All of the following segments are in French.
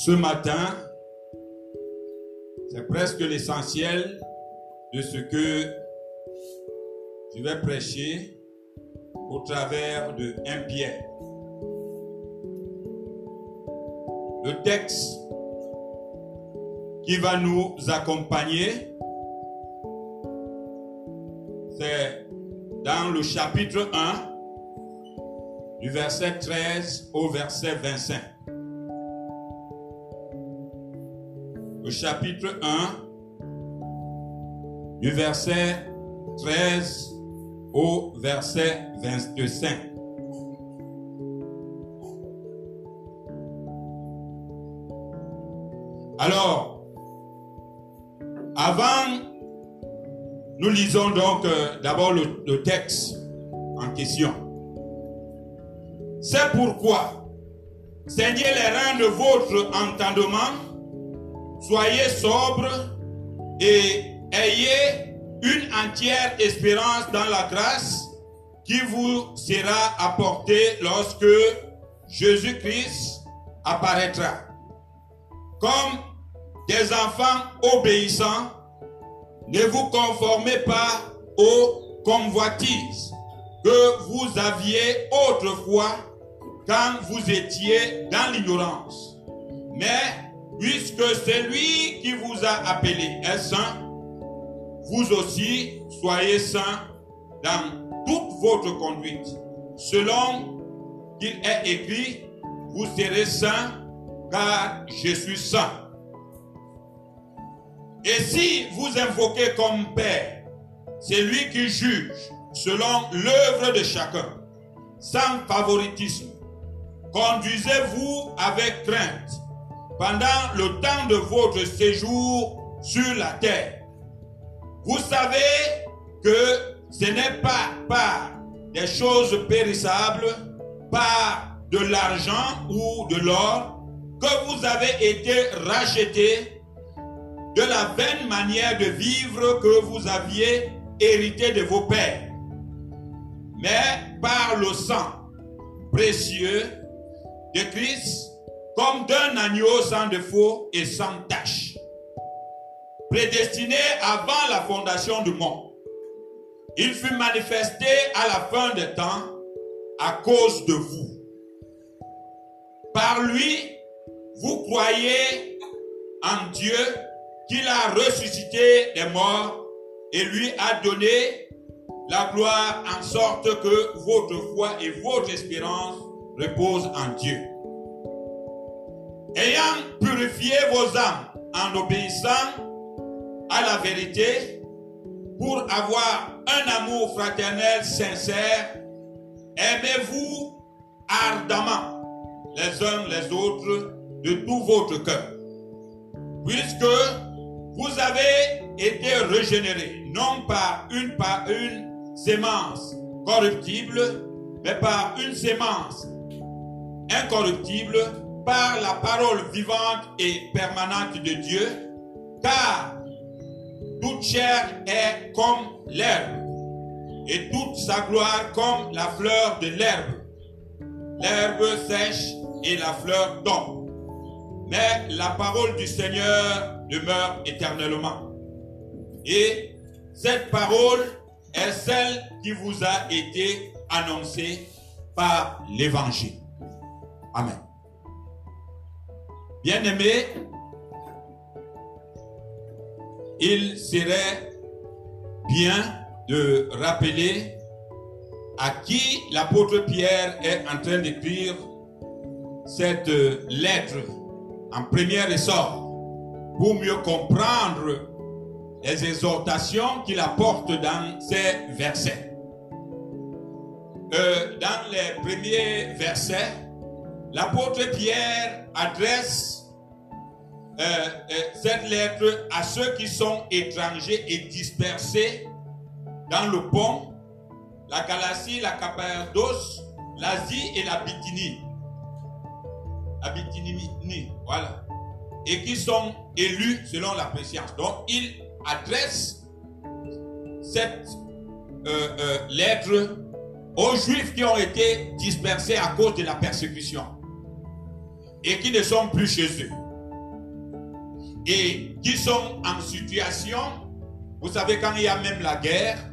ce matin, c'est presque l'essentiel de ce que je vais prêcher au travers de 1 Pierre. Le texte qui va nous accompagner, c'est dans le chapitre 1, du verset 13 au verset 25. Chapitre 1, du verset 13 au verset 25. Alors, avant, nous lisons donc euh, d'abord le, texte en question. C'est pourquoi, saignez les reins de votre entendement, soyez sobres et ayez une entière espérance dans la grâce qui vous sera apportée lorsque Jésus-Christ apparaîtra. Comme des enfants obéissants, ne vous conformez pas aux convoitises que vous aviez autrefois quand vous étiez dans l'ignorance. Mais puisque celui qui vous a appelé. Est saint, vous aussi soyez saints dans toute votre conduite. Selon qu'il est écrit, vous serez saints car je suis saint. Et si vous invoquez comme Père celui qui juge selon l'œuvre de chacun, sans favoritisme, conduisez-vous avec crainte pendant le temps de votre séjour sur la terre. Vous savez que ce n'est pas par des choses périssables, par de l'argent ou de l'or, que vous avez été rachetés de la vaine manière de vivre que vous aviez hérité de vos pères, mais par le sang précieux de Christ, comme d'un agneau sans défaut et sans tache, prédestiné avant la fondation du monde. Il fut manifesté à la fin des temps à cause de vous. Par lui, vous croyez en Dieu qu'il a ressuscité des morts et lui a donné la gloire en sorte que votre foi et votre espérance reposent en Dieu. Ayant purifié vos âmes en obéissant à la vérité, pour avoir un amour fraternel sincère, aimez-vous ardemment les uns les autres de tout votre cœur. Puisque vous avez été régénérés, non par une par une sémence corruptible, mais par une sémence incorruptible, par la parole vivante et permanente de Dieu, car toute chair est comme l'herbe, et toute sa gloire comme la fleur de l'herbe. L'herbe sèche et la fleur tombe. Mais la parole du Seigneur demeure éternellement. Et cette parole est celle qui vous a été annoncée par l'Évangile. Amen. Bien-aimés, il serait bien de rappeler à qui l'apôtre Pierre est en train d'écrire cette lettre en premier essor pour mieux comprendre les exhortations qu'il apporte dans ces versets. Euh, dans les premiers versets, l'apôtre Pierre adresse euh, euh, cette lettre à ceux qui sont étrangers et dispersés dans le pont, la Galatie, la Cappadoce, l'Asie et la Bithynie. La Bithynie, voilà. Et qui sont élus selon la préscience. Donc, il adresse cette euh, lettre aux Juifs qui ont été dispersés à cause de la persécution et qui ne sont plus chez eux. et qui sont en situation, vous savez, quand il y a même la guerre,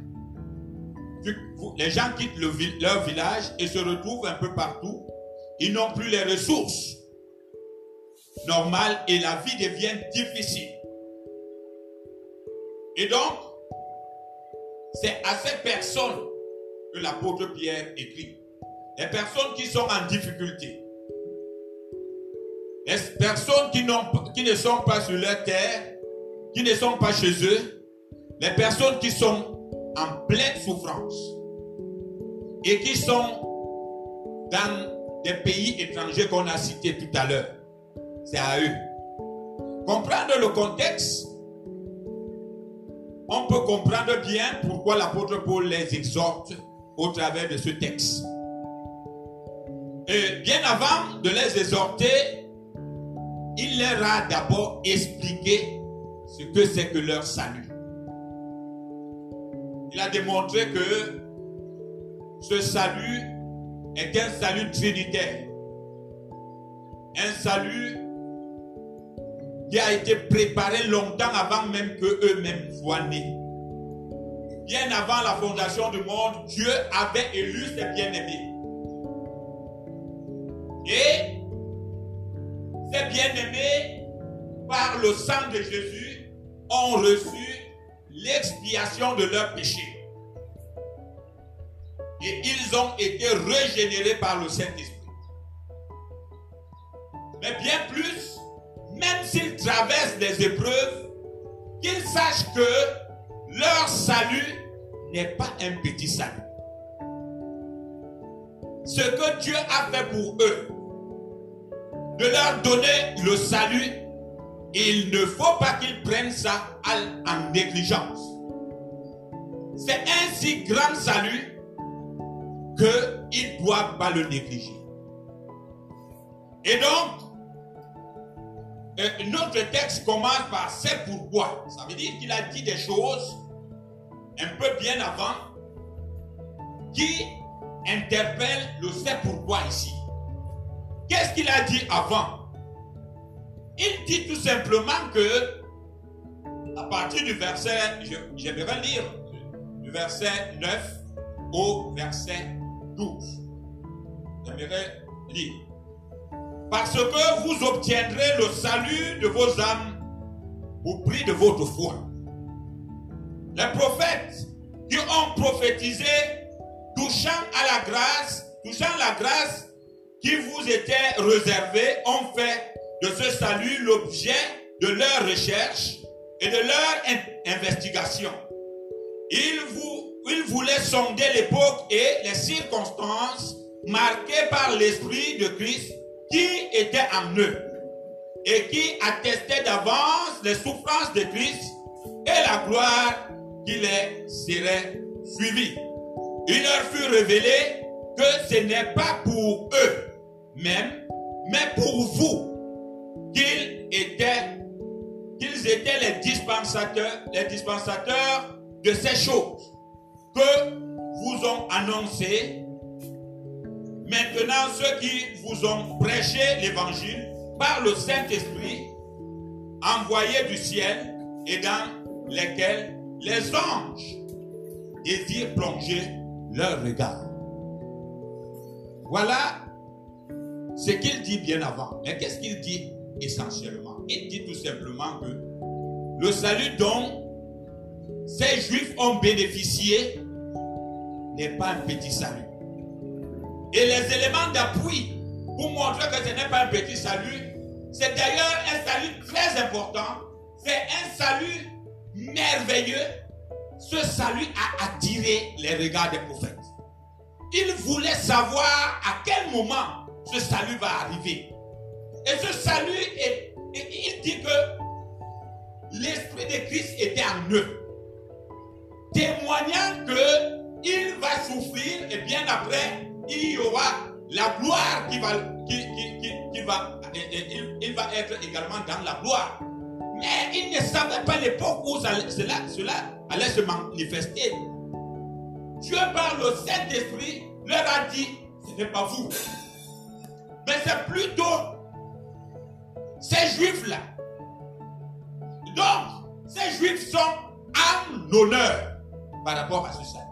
les gens quittent leur village et se retrouvent un peu partout. Ils n'ont plus les ressources normales et la vie devient difficile. Et donc, c'est à ces personnes que l'apôtre Pierre écrit. Les personnes qui sont en difficulté. Les personnes qui, ne sont pas sur leur terre, qui ne sont pas chez eux. Les personnes qui sont en pleine souffrance et qui sont dans des pays étrangers qu'on a cités tout à l'heure. C'est à eux. Comprendre le contexte, on peut comprendre bien pourquoi l'apôtre Paul les exhorte au travers de ce texte. Et bien avant de les exhorter, il leur a d'abord expliqué ce que c'est que leur salut. Il a démontré que ce salut est un salut trinitaire. Un salut qui a été préparé longtemps avant même que eux-mêmes soient nés. Bien avant la fondation du monde, Dieu avait élu ses bien-aimés. Et ces bien-aimés, par le sang de Jésus, ont reçu l'expiation de leurs péchés. Et ils ont été régénérés par le Saint-Esprit. Mais bien plus, même s'ils traversent des épreuves, qu'ils sachent que leur salut n'est pas un petit salut. Ce que Dieu a fait pour eux, de leur donner le salut, il ne faut pas qu'ils prennent ça en négligence. C'est un si grand salut qu'ils ne doivent pas le négliger. Et donc, euh, notre texte commence par c'est pourquoi. Ça veut dire qu'il a dit des choses un peu bien avant qui interpellent le c'est pourquoi ici. Qu'est-ce qu'il a dit avant? Il dit tout simplement que, à partir du verset, j'aimerais lire, du verset 9 au verset 12. J'aimerais lire. Parce que vous obtiendrez le salut de vos âmes au prix de votre foi. Les prophètes qui ont prophétisé touchant à la grâce, touchant la grâce qui vous était réservée, ont fait de ce salut l'objet de leur recherche et de leur investigation. Ils, ils voulaient sonder l'époque et les circonstances marquées par l'Esprit de Christ qui était en eux et qui attestait d'avance les souffrances de Christ et la gloire qui les serait suivie. Il leur fut révélé que ce n'est pas pour eux même, mais pour vous qu'ils étaient, qu'ils étaient les dispensateurs, les dispensateurs de ces choses que vous ont annoncées Maintenant, ceux qui vous ont prêché l'évangile par le Saint-Esprit, envoyé du ciel et dans lesquels les anges désirent plonger leur regard. Voilà ce qu'il dit bien avant. Mais qu'est-ce qu'il dit essentiellement? Il dit tout simplement que le salut dont ces juifs ont bénéficié n'est pas un petit salut. Et les éléments d'appui pour montrer que ce n'est pas un petit salut, c'est d'ailleurs un salut très important. C'est un salut merveilleux. Ce salut a attiré les regards des prophètes. Ils voulaient savoir à quel moment ce salut va arriver. Et ce salut, il dit que l'Esprit de Christ était en eux, témoignant qu'il va souffrir et bien après, il y aura la gloire qui va, être également dans la gloire. Mais il ne savait pas l'époque où cela, cela allait se manifester. Dieu par le Saint-Esprit leur a dit, ce n'est pas vous. Mais c'est plutôt ces juifs-là Donc, ces juifs sont en honneur par rapport à ce salut.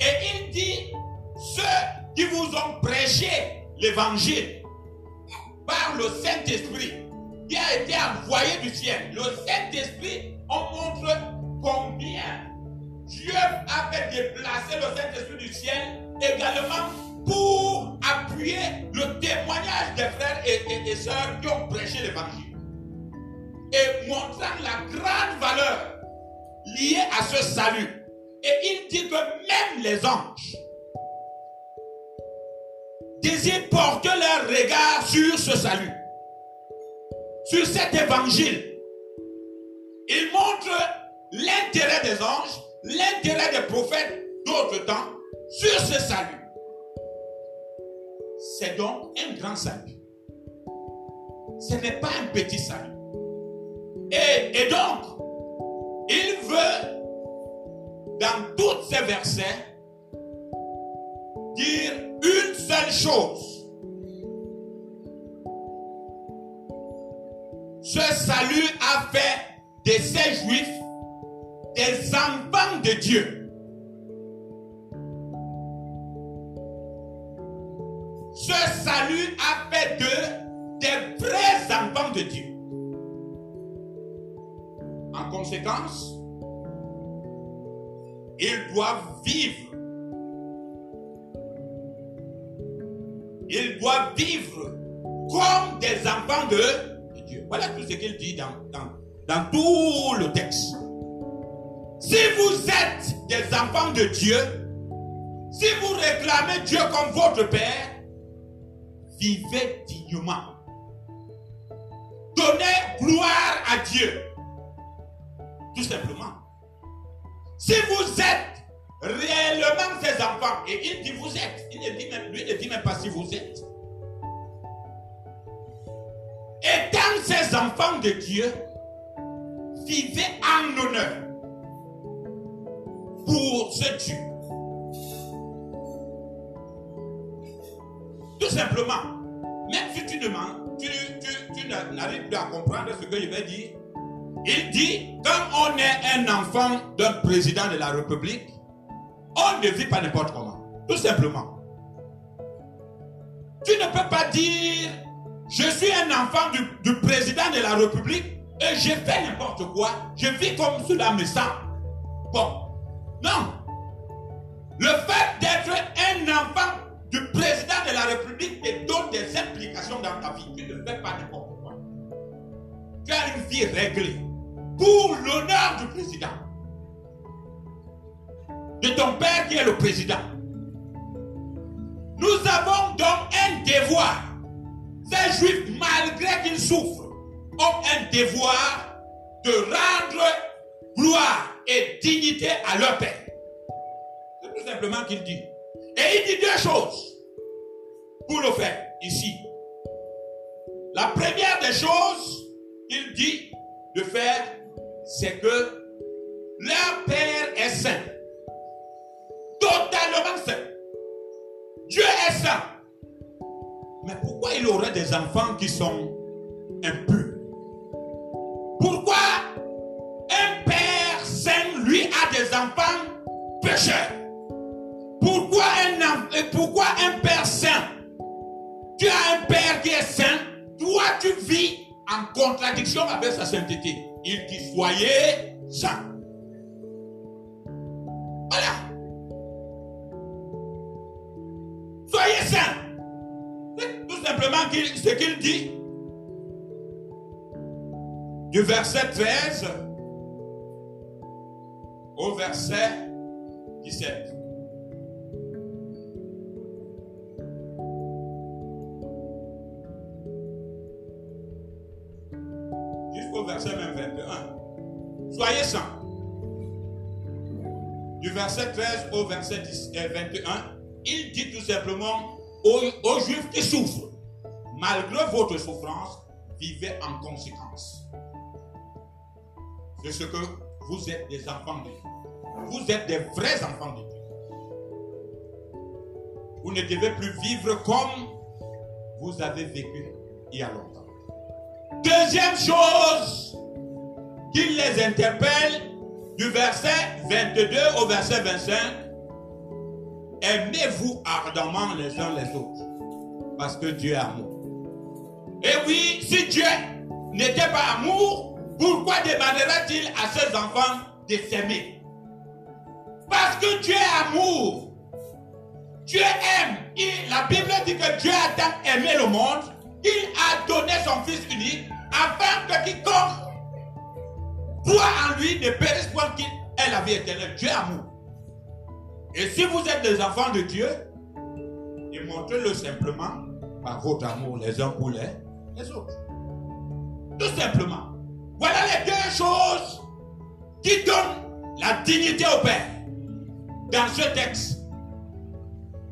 Et il dit, ceux qui vous ont prêché l'évangile par le Saint-Esprit, qui a été envoyé du ciel, le Saint-Esprit, on montre combien Dieu a fait déplacer le Saint-Esprit du ciel également pour appuyer le témoignage des frères et, et, sœurs qui ont prêché l'évangile. Et montrant la grande valeur liée à ce salut. Et il dit que même les anges désirent porter leur regard sur ce salut, sur cet évangile. Il montre l'intérêt des anges, l'intérêt des prophètes d'autres temps sur ce salut. C'est donc un grand salut. Ce n'est pas un petit salut. Et, donc, il veut, dans tous ces versets, dire une seule chose. Ce salut a fait de ces juifs des enfants de Dieu. Salut a fait d'eux des vrais enfants de Dieu. En conséquence, ils doivent vivre. Ils doivent vivre comme des enfants de Dieu. Voilà tout ce qu'il dit dans, dans, dans tout le texte. Si vous êtes des enfants de Dieu, si vous réclamez Dieu comme votre Père, vivez dignement. Donnez gloire à Dieu. Tout simplement. Si vous êtes réellement ses enfants, et il dit vous êtes, il ne dit même, lui ne dit même pas si vous êtes. Étant ses enfants de Dieu, vivez en honneur pour ce Dieu. Tout simplement. Même si tu demandes, tu, tu, n'arrives plus à comprendre ce que je vais dire. Il dit, quand on est un enfant d'un président de la République, on ne vit pas n'importe comment. Tout simplement. Tu ne peux pas dire, je suis un enfant du, du président de la République et je fais n'importe quoi. Je vis comme cela me semble. Bon, non. Le fait d'être un enfant du président de la République te donne des implications dans ta vie. Tu ne fais pas n'importe quoi. Tu as une vie réglée pour l'honneur du président. De ton père qui est le président. Nous avons donc un devoir. Ces juifs, malgré qu'ils souffrent, ont un devoir de rendre gloire et dignité à leur Père. C'est tout simplement qu'il dit. Et il dit deux choses pour le faire ici. La première des choses qu'il dit de faire, c'est que leur Père est saint. Totalement saint. Dieu est saint. Mais pourquoi il aurait des enfants qui sont impurs? Pourquoi des enfants pécheurs? Pourquoi un, pourquoi un père qui est saint, toi tu vis en contradiction avec sa sainteté. Il dit soyez saint. Voilà. Soyez saint. Tout simplement ce qu'il dit. Du verset 13 au verset 17. Verset 13 au verset 21, euh, il dit tout simplement aux, aux Juifs qui souffrent, malgré votre souffrance, vivez en conséquence. C'est ce que vous êtes des enfants de Dieu. Vous êtes des vrais enfants de Dieu. Vous ne devez plus vivre comme vous avez vécu il y a longtemps. deuxième chose qui les interpelle du verset 22 au verset 25, aimez-vous ardemment les uns les autres, parce que Dieu est amour. Et oui, si Dieu n'était pas amour, pourquoi demanderait-il à ses enfants de s'aimer? Parce que Dieu est amour. Dieu aime. la Bible dit que Dieu a tant aimé le monde qu'il a donné son Fils unique afin que quiconque croit en lui ne périsse point qu'il ait la vie éternelle. Dieu est amour. Et si vous êtes des enfants de Dieu, démontrez-le simplement par votre amour les uns pour les, les autres. Tout simplement. Voilà les deux choses qui donnent la dignité au Père. Dans ce texte,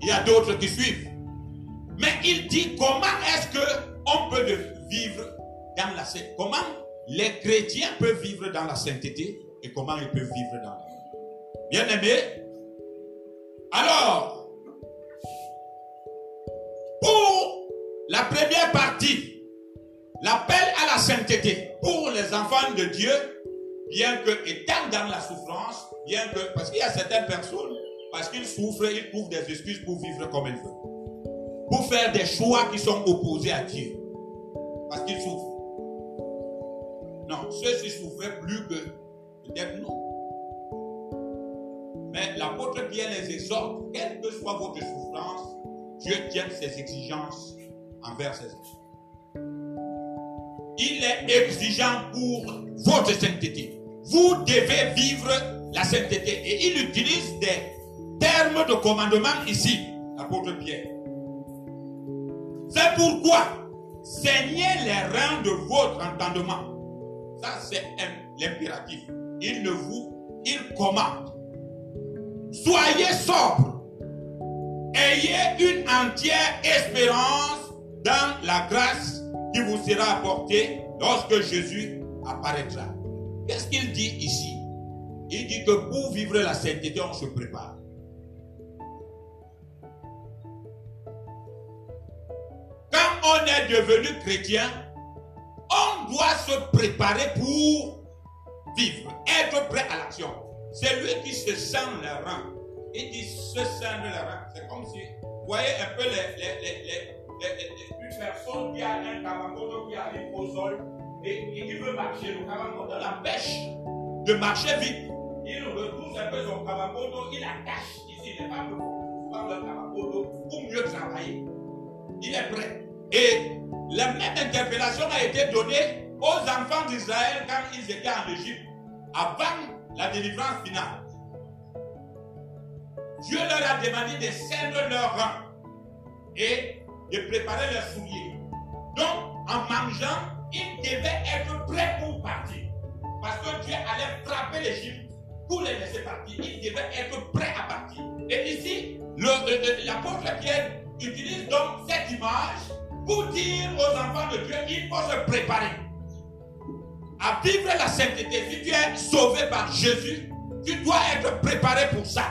il y a d'autres qui suivent. Mais il dit comment est-ce qu'on peut vivre dans la sainteté. Comment les chrétiens peuvent vivre dans la sainteté et comment ils peuvent vivre dans la Bien aimé. Alors, pour la première partie, l'appel à la sainteté pour les enfants de Dieu, bien que étant dans la souffrance, bien que, parce qu'il y a certaines personnes, parce qu'ils souffrent, ils trouvent des excuses pour vivre comme ils veulent. Pour faire des choix qui sont opposés à Dieu. Parce qu'ils souffrent. Non, ceux-ci souffraient plus que peut-être nous. Mais l'apôtre Pierre les exhorte, quelle que soit votre souffrance, Dieu tient ses exigences envers ses enfants. Il est exigeant pour votre sainteté. Vous devez vivre la sainteté. Et il utilise des termes de commandement ici, l'apôtre Pierre. C'est pourquoi saignez les reins de votre entendement. Ça, c'est l'impératif. Il ne vous, il commande. Soyez sobre. Ayez une entière espérance dans la grâce qui vous sera apportée lorsque Jésus apparaîtra. Qu'est-ce qu'il dit ici? Il dit que pour vivre la sainteté, on se prépare. Quand on est devenu chrétien, on doit se préparer pour vivre, être prêt à l'action. C'est lui qui se sent les reins. Il dit se sent les reins. C'est comme si, vous voyez un peu les, les, les, une personne qui a un cavamoto qui arrive au sol et, qui veut marcher. Le cavamoto l'empêche de marcher vite. Il retrouve un peu son cavamoto, il attache ici, il n'est pas le cavamoto pour mieux travailler. Il est prêt. Et la même interpellation a été donnée aux enfants d'Israël quand ils étaient en Égypte, avant la délivrance finale. Dieu leur a demandé de cendre leurs reins et de préparer leurs souliers. Donc, en mangeant, ils devaient être prêts pour partir. Parce que Dieu allait frapper l'Égypte pour les laisser partir. Ils devaient être prêts à partir. Et ici, l'apôtre Pierre utilise donc cette image pour dire aux enfants de Dieu, il faut se préparer à vivre la sainteté. Si tu es sauvé par Jésus, tu dois être préparé pour ça.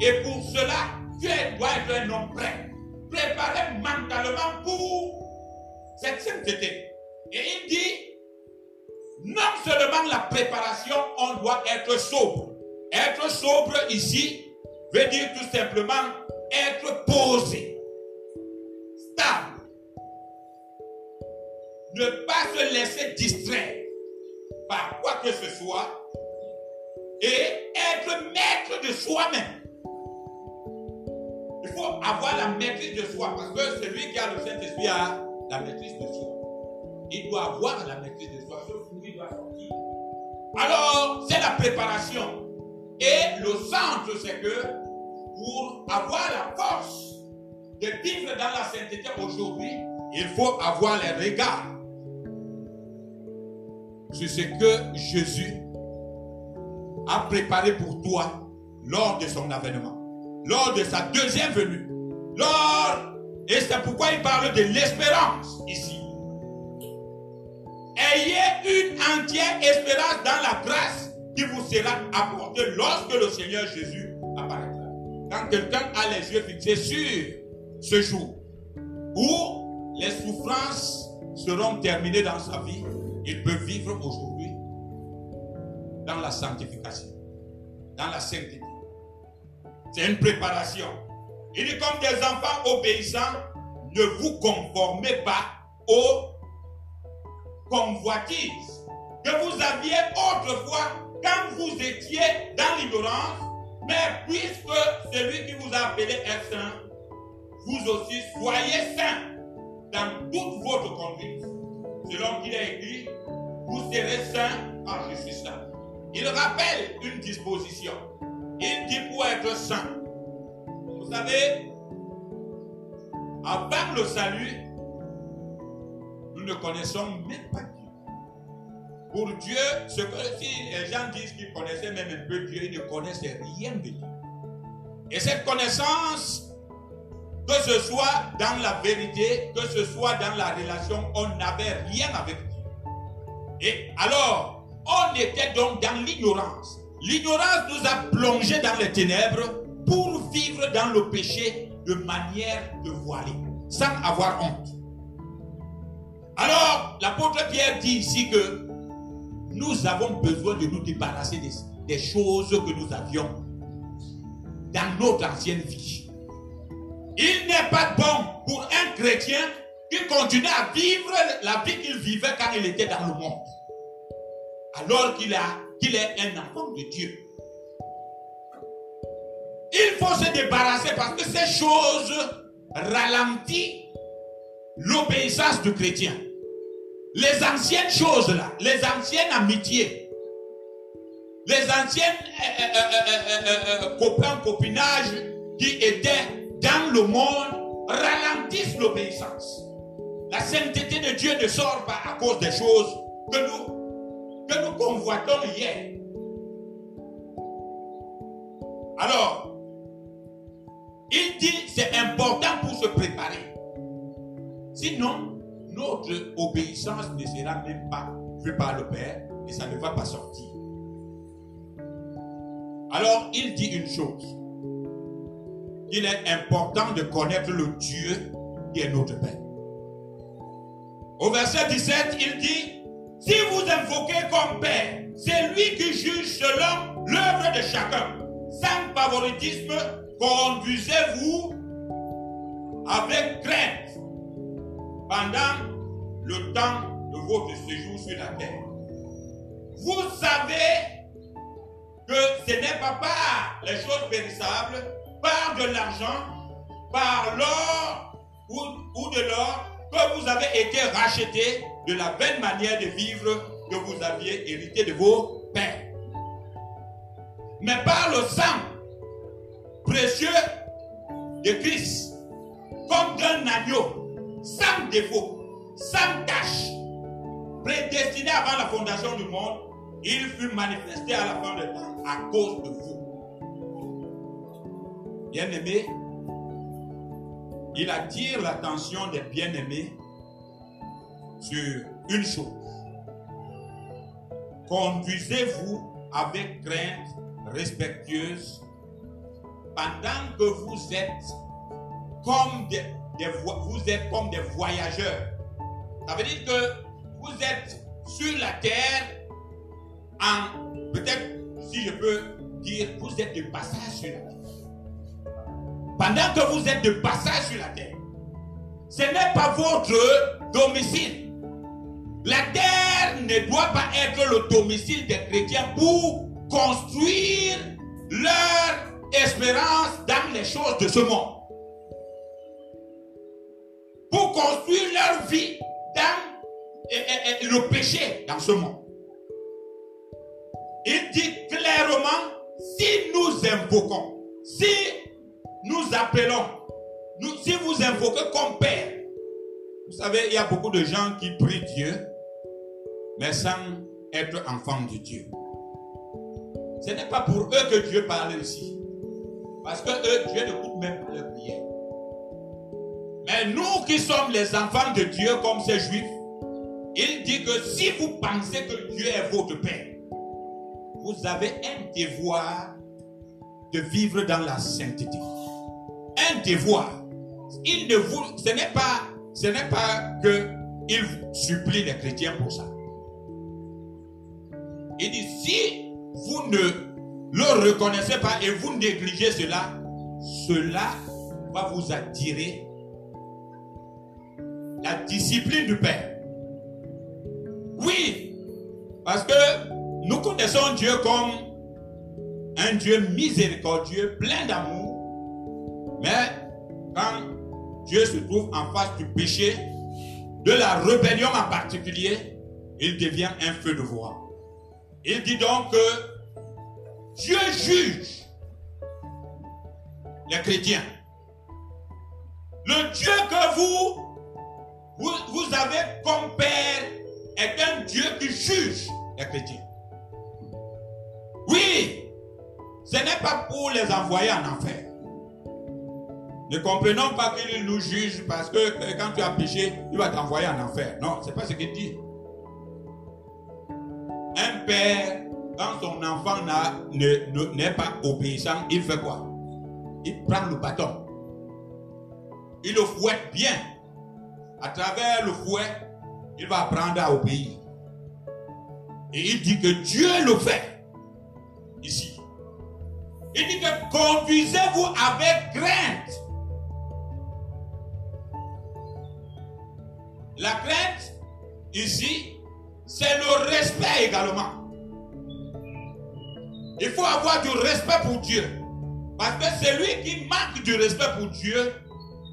Et pour cela, tu dois être un homme prêt. Préparé mentalement pour cette sainteté. Et il dit, non seulement la préparation, on doit être sobre. Être sobre ici veut dire tout simplement être posé, stable ne pas se laisser distraire par quoi que ce soit et être maître de soi-même. Il faut avoir la maîtrise de soi parce que celui qui a le Saint-Esprit a la maîtrise de soi. Il doit avoir la maîtrise de soi. Ce fruit doit sortir. Alors, c'est la préparation. Et le centre, c'est que pour avoir la force de vivre dans la sainteté aujourd'hui, il faut avoir les regards sur ce que Jésus a préparé pour toi lors de son avènement, lors de sa deuxième venue. Lors, et c'est pourquoi il parle de l'espérance ici. Ayez une entière espérance dans la grâce qui vous sera apportée lorsque le Seigneur Jésus apparaîtra. Quand quelqu'un a les yeux fixés sur ce jour où les souffrances seront terminées dans sa vie, il peut vivre aujourd'hui dans la sanctification, dans la sainteté. C'est une préparation. Il dit comme des enfants obéissants, ne vous conformez pas aux convoitises que vous aviez autrefois quand vous étiez dans l'ignorance, mais puisque celui qui vous a appelé est saint, vous aussi soyez saints dans toute votre conduite. Selon qu'il est écrit, vous serez je suis saint. Il rappelle une disposition. Il dit pour être saint. Vous savez, avant le salut, nous ne connaissons même pas Dieu. Pour Dieu, ce que si les gens disent qu'ils connaissaient même un peu Dieu, ils ne connaissaient rien de Dieu. Et cette connaissance, que ce soit dans la vérité, que ce soit dans la relation, on n'avait rien avec Dieu. Et alors, on était donc dans l'ignorance. L'ignorance nous a plongés dans les ténèbres pour vivre dans le péché de manière de voiler, sans avoir honte. Alors, l'apôtre Pierre dit ici que nous avons besoin de nous débarrasser des, choses que nous avions dans notre ancienne vie. Il n'est pas bon pour un chrétien qui continue à vivre la vie qu'il vivait quand il était dans le monde. Alors qu'il qu'il est un enfant de Dieu. Il faut se débarrasser parce que ces choses ralentissent l'obéissance du chrétien. Les anciennes choses là, les anciennes amitiés, les anciennes euh, euh, euh, copains, copinages qui étaient dans le monde ralentissent l'obéissance. La sainteté de Dieu ne sort pas à cause des choses que nous, que nous convoitons hier. Alors, il dit c'est important pour se préparer. Sinon, notre obéissance ne sera même pas vue par le Père et ça ne va pas sortir. Alors, il dit une chose. Il est important de connaître le Dieu qui est notre Père. Au verset 17, il dit, si vous invoquez comme Père, c'est lui qui juge selon l'œuvre de chacun, sans favoritisme Conduisez-vous avec crainte pendant le temps de votre séjour sur la terre. Vous savez que ce n'est pas par les choses périssables, par de l'argent, par l'or ou, ou de l'or que vous avez été rachetés de la belle manière de vivre que vous aviez hérité de vos pères. Mais par le sang précieux de Christ, comme d'un agneau, sans défaut, sans tache, prédestiné avant la fondation du monde, il fut manifesté à la fin du temps à cause de vous. Bien-aimés, il attire l'attention des bien-aimés sur une chose. Conduisez-vous avec crainte respectueuse pendant que vous êtes comme des, voyageurs. Ça veut dire que vous êtes sur la terre peut-être, si je peux dire, vous êtes de passage sur la terre. Pendant que vous êtes de passage sur la terre, ce n'est pas votre domicile. La terre ne doit pas être le domicile des chrétiens pour construire leur espérance dans les choses de ce monde. Pour construire leur vie dans le péché dans ce monde. Il dit clairement, si nous invoquons, si nous appelons, si vous invoquez comme Père, vous savez, il y a beaucoup de gens qui prient Dieu, mais sans être enfants de Dieu. Ce n'est pas pour eux que Dieu parle ici. Parce que eux, Dieu n'écoute même pas leur prière. Mais nous qui sommes les enfants de Dieu comme ces juifs, il dit que si vous pensez que Dieu est votre Père, vous avez un devoir de vivre dans la sainteté. Un devoir. Il ne vous, ce n'est pas, ce n'est pas que il supplie les chrétiens pour ça. Il dit, si vous ne le reconnaissez pas et vous négligez cela, cela va vous attirer la discipline du Père. Oui, parce que nous connaissons Dieu comme un Dieu miséricordieux, plein d'amour. Mais quand Dieu se trouve en face du péché, de la rébellion en particulier, il devient un feu de voix. Il dit donc que Dieu juge les chrétiens. Le Dieu que vous, vous, avez comme Père est un Dieu qui juge les chrétiens. Oui, ce n'est pas pour les envoyer en enfer. Ne comprenons pas qu'il nous juge parce que quand tu as péché, il va t'envoyer en enfer. Non, c'est pas ce qu'il dit. Un père, quand son enfant n'est pas obéissant, il fait quoi? Il prend le bâton. Il le fouette bien. À travers le fouet, il va apprendre à obéir. Et il dit que Dieu le fait. Ici. Il dit que conduisez-vous avec crainte. La crainte, ici, c'est le respect également. Il faut avoir du respect pour Dieu. Parce que celui qui manque du respect pour Dieu,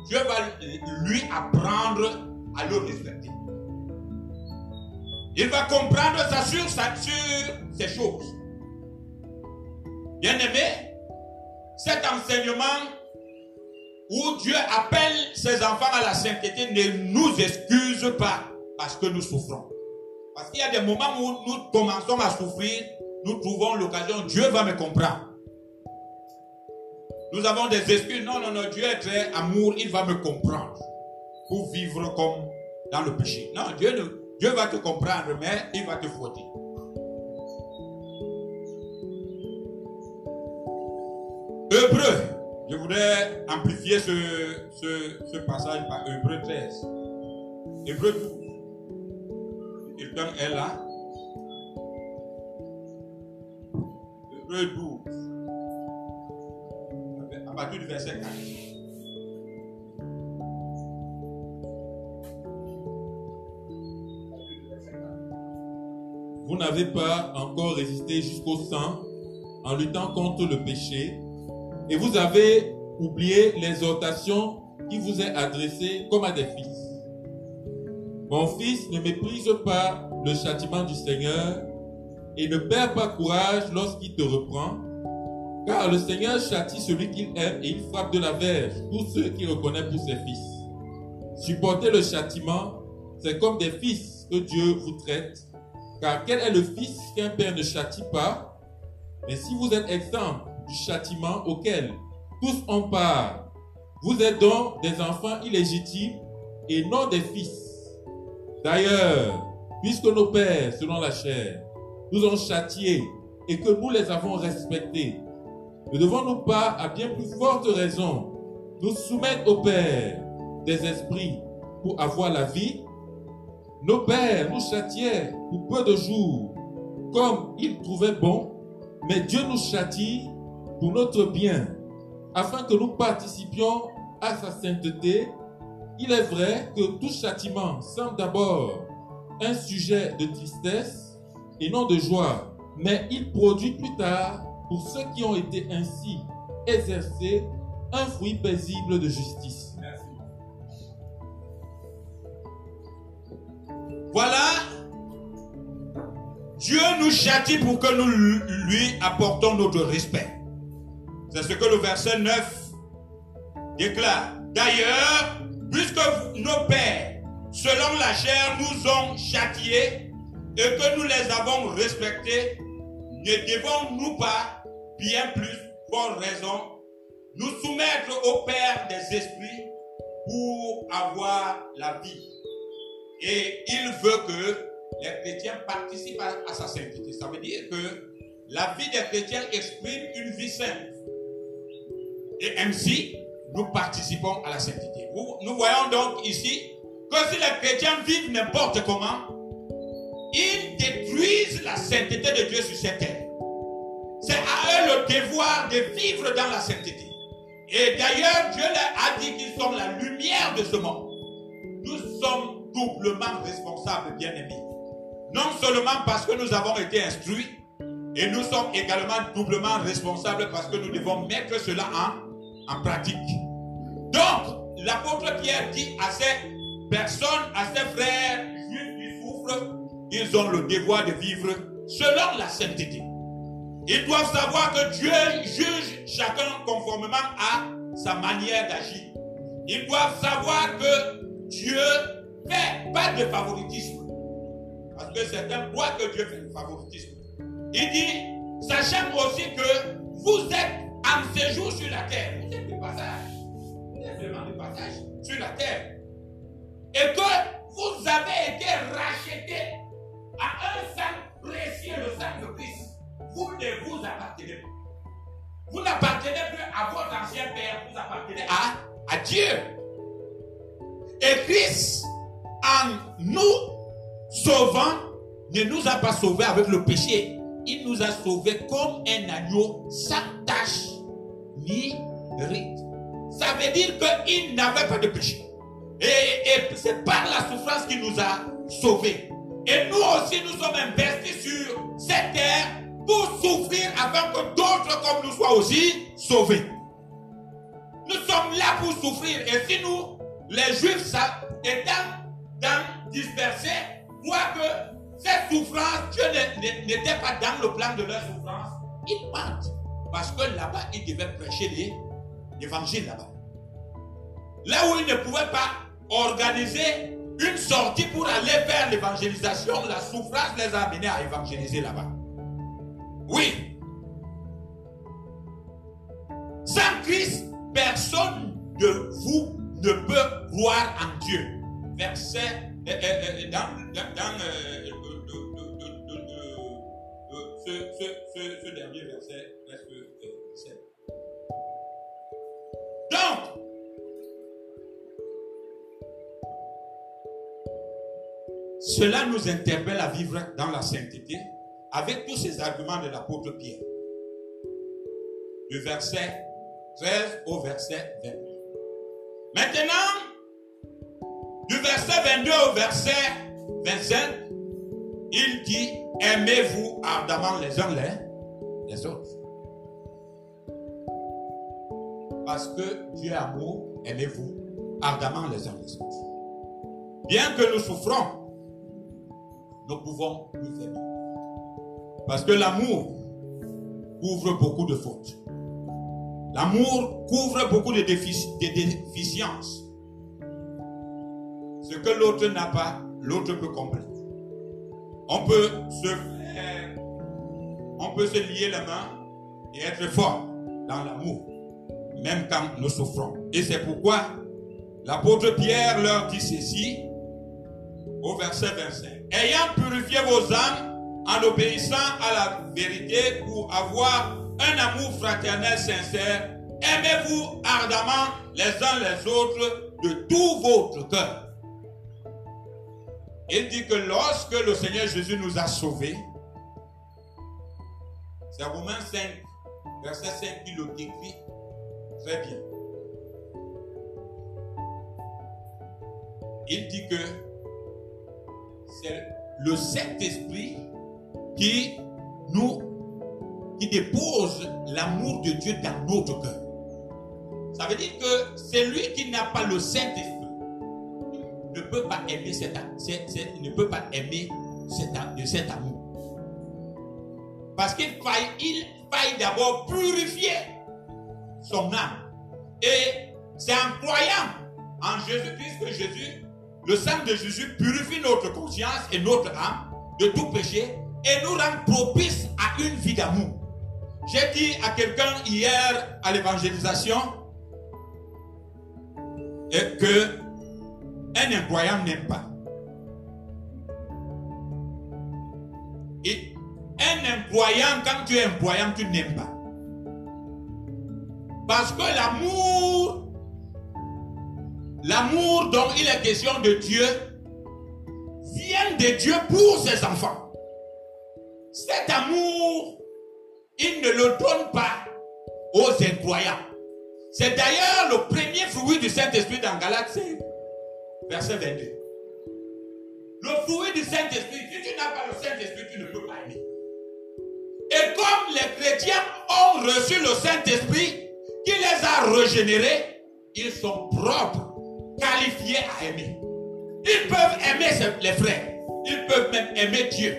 Dieu va lui apprendre à le respecter. Il va comprendre ça sur, sur ces choses. Bien aimé, cet enseignement où Dieu appelle ses enfants à la sainteté ne nous excuse pas parce que nous souffrons. Parce qu'il y a des moments où nous commençons à souffrir, nous trouvons l'occasion, Dieu va me comprendre. Nous avons des excuses. Non, non, non, Dieu est très amour, il va me comprendre. Pour vivre comme dans le péché. Non, Dieu, va te comprendre, mais il va te fouetter. Hébreu, voudrais amplifier ce, ce, passage par Hébreu 13. Hébreu 12. Quelqu'un est là Hébreu 12. À partir du verset 4. Vous n'avez pas encore résisté jusqu'au sang en luttant contre le péché et vous avez oublié l'exhortation qui vous est adressée comme à des fils. Mon fils, ne méprise pas le châtiment du Seigneur et ne perds pas courage lorsqu'il te reprend, car le Seigneur châtie celui qu'il aime et il frappe de la verge tous ceux qu'il reconnaît pour ses fils. Supporter le châtiment, c'est comme des fils que Dieu vous traite car quel est le fils qu'un père ne châtie pas? Mais si vous êtes exempt du châtiment auquel tous ont part, vous êtes donc des enfants illégitimes et non des fils. D'ailleurs, puisque nos pères, selon la chair, nous ont châtiés et que nous les avons respectés, ne devons-nous pas, à bien plus forte raison, nous soumettre au Père des esprits pour avoir la vie. Nos pères nous châtiaient pour peu de jours, comme ils trouvaient bon, mais Dieu nous châtie pour notre bien, afin que nous participions à sa sainteté. Il est vrai que tout châtiment semble d'abord un sujet de tristesse et non de joie, mais il produit plus tard, pour ceux qui ont été ainsi exercés, un fruit paisible de justice. Voilà, Dieu nous châtie pour que nous lui apportons notre respect. C'est ce que le verset 9 déclare. D'ailleurs, puisque nos pères, selon la chair, nous ont châtiés et que nous les avons respectés, ne devons-nous pas, bien plus, pour raison, nous soumettre au Père des esprits pour avoir la vie? Et il veut que les chrétiens participent à, sa sainteté. Ça veut dire que la vie des chrétiens exprime une vie sainte. Et ainsi, nous participons à la sainteté. Nous voyons donc ici que si les chrétiens vivent n'importe comment, ils détruisent la sainteté de Dieu sur cette terre. C'est à eux le devoir de vivre dans la sainteté. Et d'ailleurs, Dieu leur a dit qu'ils sont la lumière de ce monde. Nous sommes doublement responsables, bien-aimés. Non seulement parce que nous avons été instruits, et nous sommes également doublement responsables parce que nous devons mettre cela en, en pratique. Donc, l'apôtre Pierre dit à ces personnes, à ses frères juifs souffrent, ils ont le devoir de vivre selon la sainteté. Ils doivent savoir que Dieu juge chacun conformément à sa manière d'agir. Ils doivent savoir que Dieu fait pas de favoritisme. Parce que certains croient que Dieu fait du favoritisme. Il dit, sachant aussi que vous êtes en séjour sur la terre. Vous êtes de passage. Vous êtes vraiment de passage sur la terre. Et que vous avez été rachetés à un sang précieux, le sang de Christ vous ne vous appartenez plus. Vous n'appartenez plus à votre ancien père, vous appartenez à, à Dieu. Et Christ, en nous sauvant, ne nous a pas sauvés avec le péché. Il nous a sauvés comme un agneau sans tache Ça veut dire qu'il n'avait pas de péché. Et, c'est par la souffrance qu'il nous a sauvés. Et nous aussi, nous sommes investis sur cette terre pour souffrir afin que d'autres comme nous soient aussi sauvés. Nous sommes là pour souffrir. Et si nous, les Juifs, étant dispersés, voient que cette souffrance, Dieu n'était pas dans le plan de leur souffrance, ils mentent. Parce que là-bas, ils devaient prêcher l'évangile là-bas. Là où ils ne pouvaient pas organiser une sortie pour aller faire l'évangélisation, la souffrance les a amenés à évangéliser là-bas. Oui. Sans Christ, personne de vous ne peut croire en Dieu. Verset dans, ce, dernier verset, verset Donc, cela nous interpelle à vivre dans la sainteté avec tous ces arguments de l'apôtre Pierre. Du verset 13 au verset 22. Maintenant, du verset 22 au verset 25, il dit, aimez-vous ardemment les uns les, les autres. Parce que Dieu est amour, aimez-vous ardemment les uns les autres. Bien que nous souffrons, nous pouvons nous aimer. Parce que l'amour couvre beaucoup de fautes. L'amour couvre beaucoup de, déficiences. Ce que l'autre n'a pas, l'autre peut compléter. On peut se on peut se lier les mains et être fort dans l'amour, même quand nous souffrons. Et c'est pourquoi l'apôtre Pierre leur dit ceci au verset 25. Ayant purifié vos âmes en obéissant à la vérité pour avoir un amour fraternel sincère, aimez-vous ardemment les uns les autres de tout votre cœur. Il dit que lorsque le Seigneur Jésus nous a sauvés, c'est Romains 5, verset 5 qui le décrit très bien. Il dit que c'est le Saint-Esprit qui nous, qui dépose l'amour de Dieu dans notre cœur. Ça veut dire que celui qui n'a pas le Saint-Esprit ne peut pas aimer cet, ne peut pas aimer de cet amour. Parce qu'il faille, il faille d'abord purifier son âme. Et c'est en croyant en Jésus-Christ que Jésus, le sang de Jésus purifie notre conscience et notre âme de tout péché et nous rend propice à une vie d'amour. J'ai dit à quelqu'un hier à l'évangélisation que un incroyant n'aime pas. Et un incroyant, quand tu es incroyant, tu n'aimes pas. Parce que l'amour, l'amour dont il est question de Dieu, vient de Dieu pour ses enfants. Cet amour, il ne le donne pas aux incroyants. C'est d'ailleurs le premier fruit du Saint-Esprit dans Galatie, verset 22. Le fruit du Saint-Esprit, si tu n'as pas le Saint-Esprit, tu ne peux pas aimer. Et comme les chrétiens ont reçu le Saint-Esprit, qui les a régénérés, ils sont propres, qualifiés à aimer. Ils peuvent aimer les frères. Ils peuvent même aimer Dieu.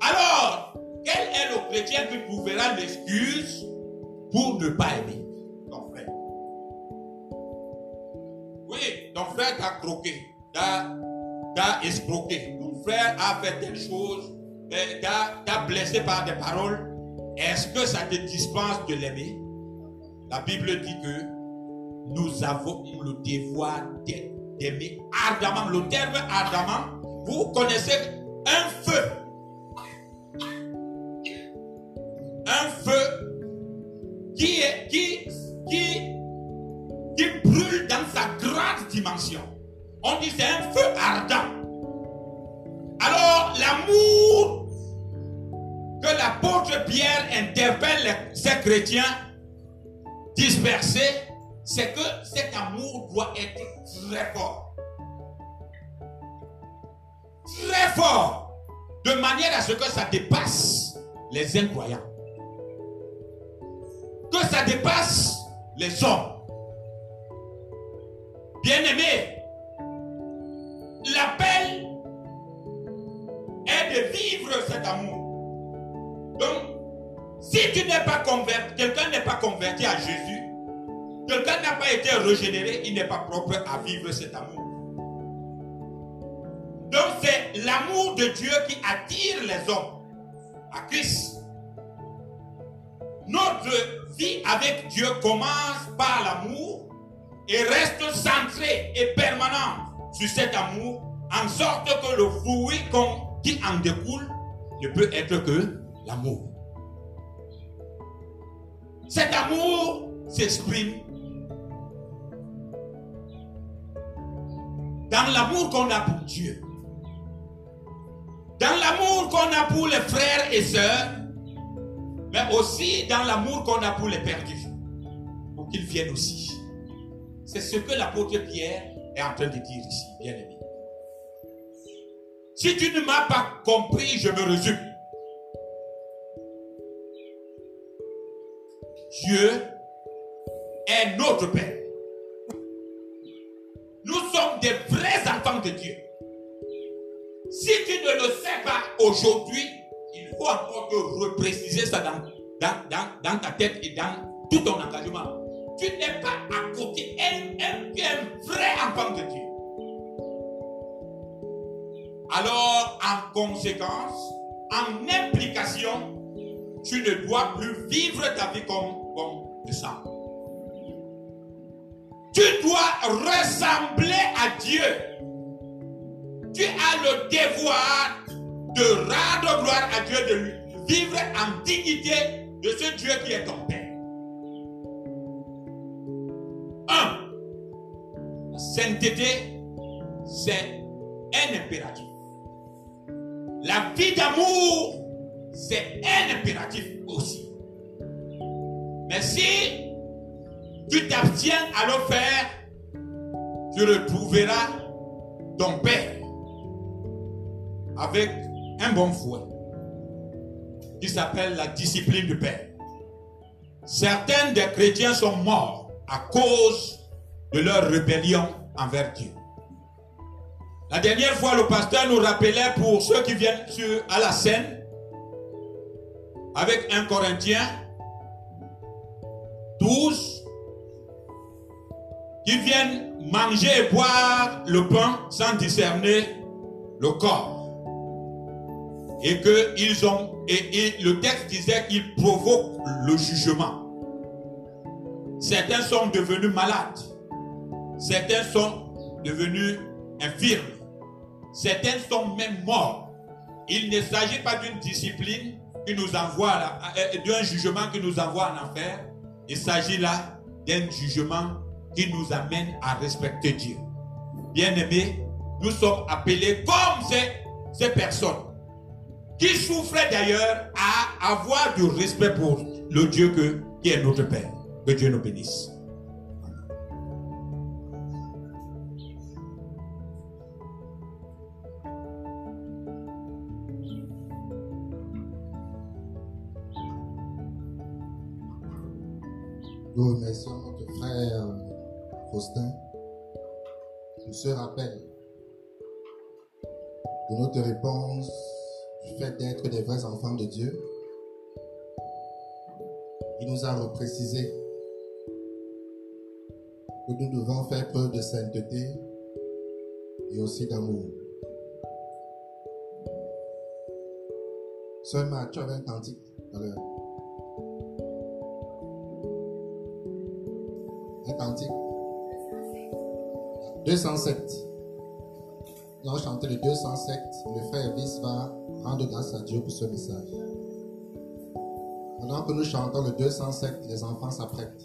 Alors, quel est le chrétien qui trouvera l'excuse pour ne pas aimer? Frère croqué, t'a escroqué. Ton frère a fait telle chose, t'a blessé par des paroles. Est-ce que ça te dispense de l'aimer? La Bible dit que nous avons le devoir d'aimer ardemment. Le terme ardemment, vous connaissez un feu. Un feu qui, est, qui, qui, qui sa grande dimension. On dit c'est un feu ardent. Alors l'amour que l'apôtre Pierre interpelle ces chrétiens dispersés c'est que cet amour doit être très fort. Très fort. De manière à ce que ça dépasse les incroyants. Que ça dépasse les hommes. Bien-aimés, l'appel est de vivre cet amour. Donc, si tu n'es pas converti, quelqu'un n'est pas converti à Jésus, Quelqu'un n'a pas été régénéré, il n'est pas propre à vivre cet amour. Donc c'est l'amour de Dieu qui attire les hommes à Christ. Notre vie avec Dieu commence par l'amour et reste centrée et permanente sur cet amour, en sorte que le fruit qui en découle ne peut être que l'amour. Cet amour s'exprime dans l'amour qu'on a pour Dieu, dans l'amour qu'on a pour les frères et sœurs, mais aussi dans l'amour qu'on a pour les perdus, pour qu'ils viennent aussi. C'est ce que l'apôtre Pierre est en train de dire ici, bien aimé. Si tu ne m'as pas compris, je me résume. Dieu est notre Père. Nous sommes des vrais enfants de Dieu. Si tu ne le sais pas aujourd'hui, il faut encore te repréciser ça dans, dans, ta tête et dans tout ton engagement. Tu n'es pas à côté, un, un vrai enfant de Dieu. Alors, en conséquence, en implication, tu ne dois plus vivre ta vie comme, comme ça. Tu dois ressembler à Dieu. Tu as le devoir de rendre gloire à Dieu, de vivre en dignité de ce Dieu qui est ton Père. Sainteté, c'est un impératif. La vie d'amour, c'est un impératif aussi. Mais si tu t'abstiens à le faire, tu retrouveras ton Père avec un bon fouet qui s'appelle la discipline du Père. Certains des chrétiens sont morts à cause de leur rébellion envers Dieu. La dernière fois, le pasteur nous rappelait pour ceux qui viennent à la scène avec un Corinthien 12, qui viennent manger et boire le pain sans discerner le corps. Et que ils ont, et, le texte disait qu'ils provoquent le jugement. Certains sont devenus malades. Certains sont devenus infirmes. Certains sont même morts. Il ne s'agit pas d'une discipline qui nous envoie, euh, d'un jugement qui nous envoie en enfer. Il s'agit là d'un jugement qui nous amène à respecter Dieu. Bien-aimés, nous sommes appelés comme ces, personnes qui souffraient d'ailleurs à avoir du respect pour le Dieu que, qui est notre Père. Que Dieu nous bénisse. Nous remercions notre frère Faustin pour ce rappel de notre réponse du fait d'être des vrais enfants de Dieu. Il nous a reprécisé que nous devons faire preuve de sainteté et aussi d'amour. Seulement, tu avais un cantique. Cantique. 207. Nous allons chanter le 207. Le frère Vis va rendre grâce à Dieu pour ce message. Pendant que nous chantons le 207, les enfants s'apprêtent.